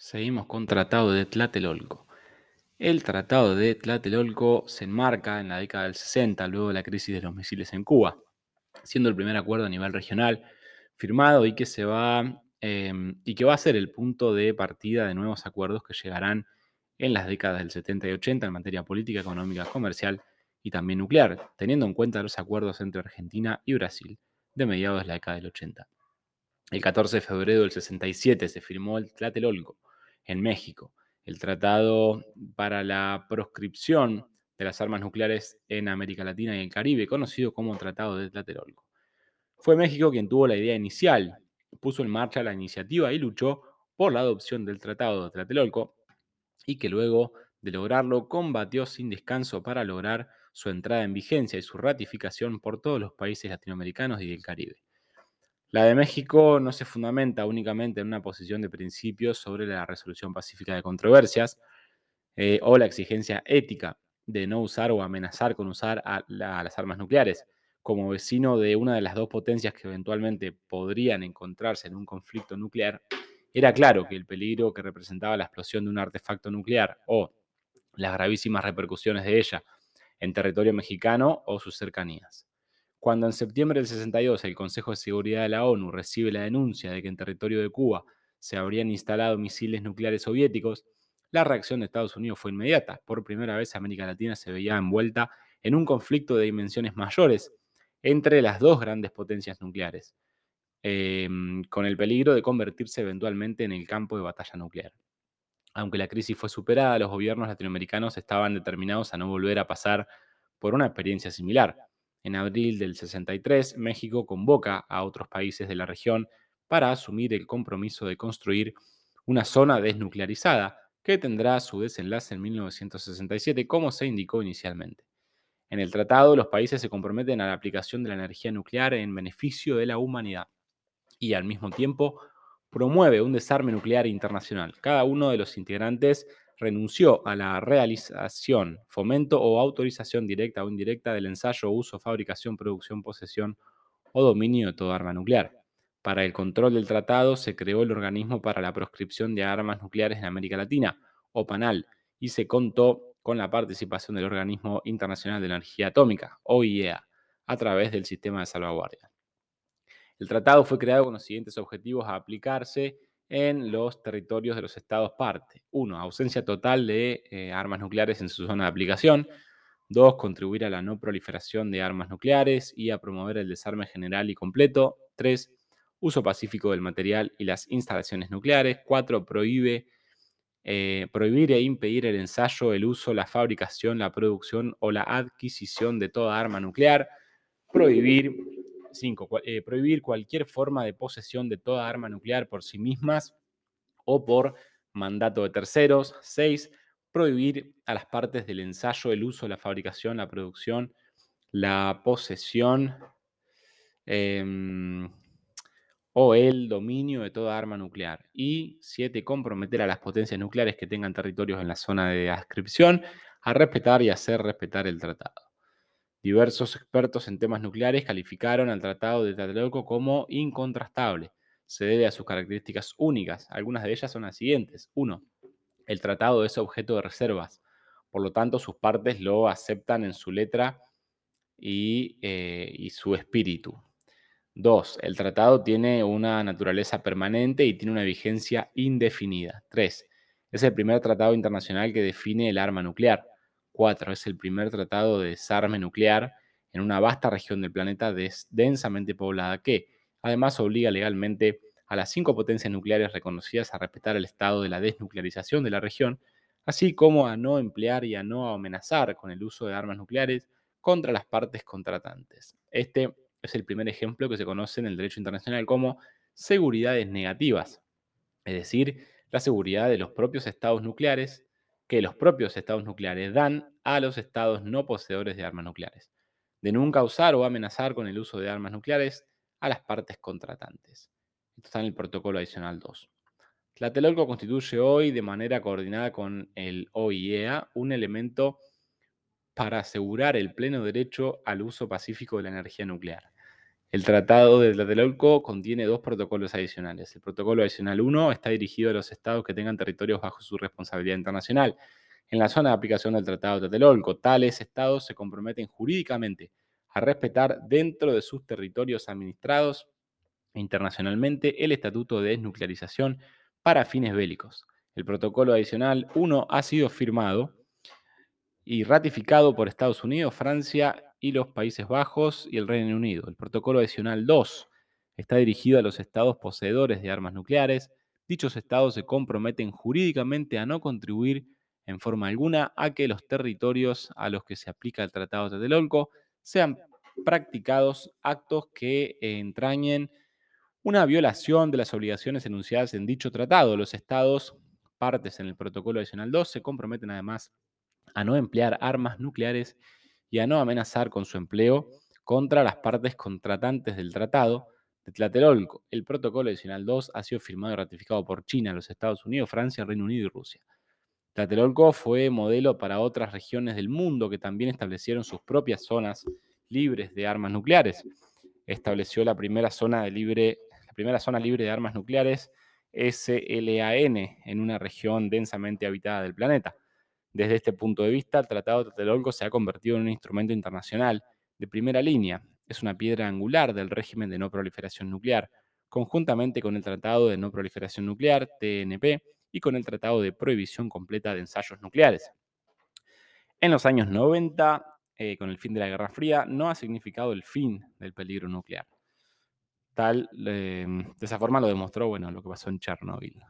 Seguimos con Tratado de Tlatelolco. El Tratado de Tlatelolco se enmarca en la década del 60, luego de la crisis de los misiles en Cuba, siendo el primer acuerdo a nivel regional firmado y que, se va, em, y que va a ser el punto de partida de nuevos acuerdos que llegarán en las décadas del 70 y 80 en materia política, económica, comercial y también nuclear, teniendo en cuenta los acuerdos entre Argentina y Brasil de mediados de la década del 80. El 14 de febrero del 67 se firmó el Tlatelolco en México, el Tratado para la Proscripción de las Armas Nucleares en América Latina y el Caribe, conocido como Tratado de Tlatelolco. Fue México quien tuvo la idea inicial, puso en marcha la iniciativa y luchó por la adopción del Tratado de Tlatelolco y que luego de lograrlo combatió sin descanso para lograr su entrada en vigencia y su ratificación por todos los países latinoamericanos y del Caribe. La de México no se fundamenta únicamente en una posición de principios sobre la resolución pacífica de controversias eh, o la exigencia ética de no usar o amenazar con usar a, las armas nucleares. Como vecino de una de las dos potencias que eventualmente podrían encontrarse en un conflicto nuclear, era claro que el peligro que representaba la explosión de un artefacto nuclear o las gravísimas repercusiones de ella en territorio mexicano o sus cercanías. Cuando en septiembre del 62 el Consejo de Seguridad de la ONU recibe la denuncia de que en territorio de Cuba se habrían instalado misiles nucleares soviéticos, la reacción de Estados Unidos fue inmediata. Por primera vez América Latina se veía envuelta en un conflicto de dimensiones mayores entre las dos grandes potencias nucleares, em, con el peligro de convertirse eventualmente en el campo de batalla nuclear. Aunque la crisis fue superada, los gobiernos latinoamericanos estaban determinados a no volver a pasar por una experiencia similar. En abril del 63, México convoca a otros países de la región para asumir el compromiso de construir una zona desnuclearizada que tendrá su desenlace en 1967, como se indicó inicialmente. En el tratado, los países se comprometen a la aplicación de la energía nuclear en beneficio de la humanidad y al mismo tiempo promueve un desarme nuclear internacional. Cada uno de los integrantes renunció a la realización, fomento o autorización directa o indirecta del ensayo, uso, fabricación, producción, posesión o dominio de toda arma nuclear. Para el control del tratado se creó el Organismo para la Proscripción de Armas Nucleares en América Latina, o PANAL, y se contó con la participación del Organismo Internacional de Energía Atómica, OIEA, a través del sistema de salvaguardia. El tratado fue creado con los siguientes objetivos a aplicarse en los territorios de los estados parte. Uno, ausencia total de eh, armas nucleares en su zona de aplicación. Dos, contribuir a la no proliferación de armas nucleares y a promover el desarme general y completo. Tres, uso pacífico del material y las instalaciones nucleares. Cuatro, prohíbe, eh, prohibir e impedir el ensayo, el uso, la fabricación, la producción o la adquisición de toda arma nuclear. Prohibir 5. Eh, prohibir cualquier forma de posesión de toda arma nuclear por sí mismas o por mandato de terceros. 6. Prohibir a las partes del ensayo el uso, la fabricación, la producción, la posesión em, o el dominio de toda arma nuclear. Y 7. Comprometer a las potencias nucleares que tengan territorios en la zona de adscripción a respetar y hacer respetar el tratado. Diversos expertos en temas nucleares calificaron al Tratado de Tlatelolco como incontrastable. Se debe a sus características únicas. Algunas de ellas son las siguientes. 1. El tratado es objeto de reservas. Por lo tanto, sus partes lo aceptan en su letra y, eh, y su espíritu. 2. El tratado tiene una naturaleza permanente y tiene una vigencia indefinida. 3. Es el primer tratado internacional que define el arma nuclear. 4. Es el primer tratado de desarme nuclear en una vasta región del planeta densamente poblada que, además, obliga legalmente a las cinco potencias nucleares reconocidas a respetar el estado de la desnuclearización de la región, así como a no emplear y a no amenazar con el uso de armas nucleares contra las partes contratantes. Este es el primer ejemplo que se conoce en el derecho internacional como seguridades negativas, es decir, la seguridad de los propios estados nucleares que los propios estados nucleares dan a los estados no poseedores de armas nucleares, de nunca usar o amenazar con el uso de armas nucleares a las partes contratantes. Esto está en el protocolo adicional 2. Tlatelolco constituye hoy, de manera coordinada con el OIEA, un elemento para asegurar el pleno derecho al uso pacífico de la energía nuclear. El Tratado de Tlatelolco contiene dos protocolos adicionales. El protocolo adicional 1 está dirigido a los estados que tengan territorios bajo su responsabilidad internacional. En la zona de aplicación del Tratado de Tlatelolco, tales estados se comprometen jurídicamente a respetar dentro de sus territorios administrados internacionalmente el Estatuto de Desnuclearización para fines bélicos. El protocolo adicional 1 ha sido firmado y ratificado por Estados Unidos, Francia y los Países Bajos y el Reino Unido. El protocolo adicional 2 está dirigido a los estados poseedores de armas nucleares. Dichos estados se comprometen jurídicamente a no contribuir en forma alguna a que los territorios a los que se aplica el Tratado de Tlatelolco sean practicados actos que entrañen una violación de las obligaciones enunciadas en dicho tratado. Los estados partes en el protocolo adicional 2 se comprometen además a no emplear armas nucleares y a no amenazar con su empleo contra las partes contratantes del tratado de Tlatelolco. El protocolo adicional 2 ha sido firmado y ratificado por China, los Estados Unidos, Francia, Reino Unido y Rusia. Tlatelolco fue modelo para otras regiones del mundo que también establecieron sus propias zonas libres de armas nucleares. Estableció la primera zona, libre, libre de armas nucleares, SLAN, en una región densamente habitada del planeta. Desde este punto de vista, el Tratado de Tlatelolco se ha convertido en un instrumento internacional de primera línea. Es una piedra angular del régimen de no proliferación nuclear, conjuntamente con el Tratado de No Proliferación Nuclear, TNP, y con el Tratado de Prohibición Completa de Ensayos Nucleares. En los años 90, eh, con el fin de la Guerra Fría, no ha significado el fin del peligro nuclear. Tal, em, de esa forma lo demostró bueno, lo que pasó en Chernóbil.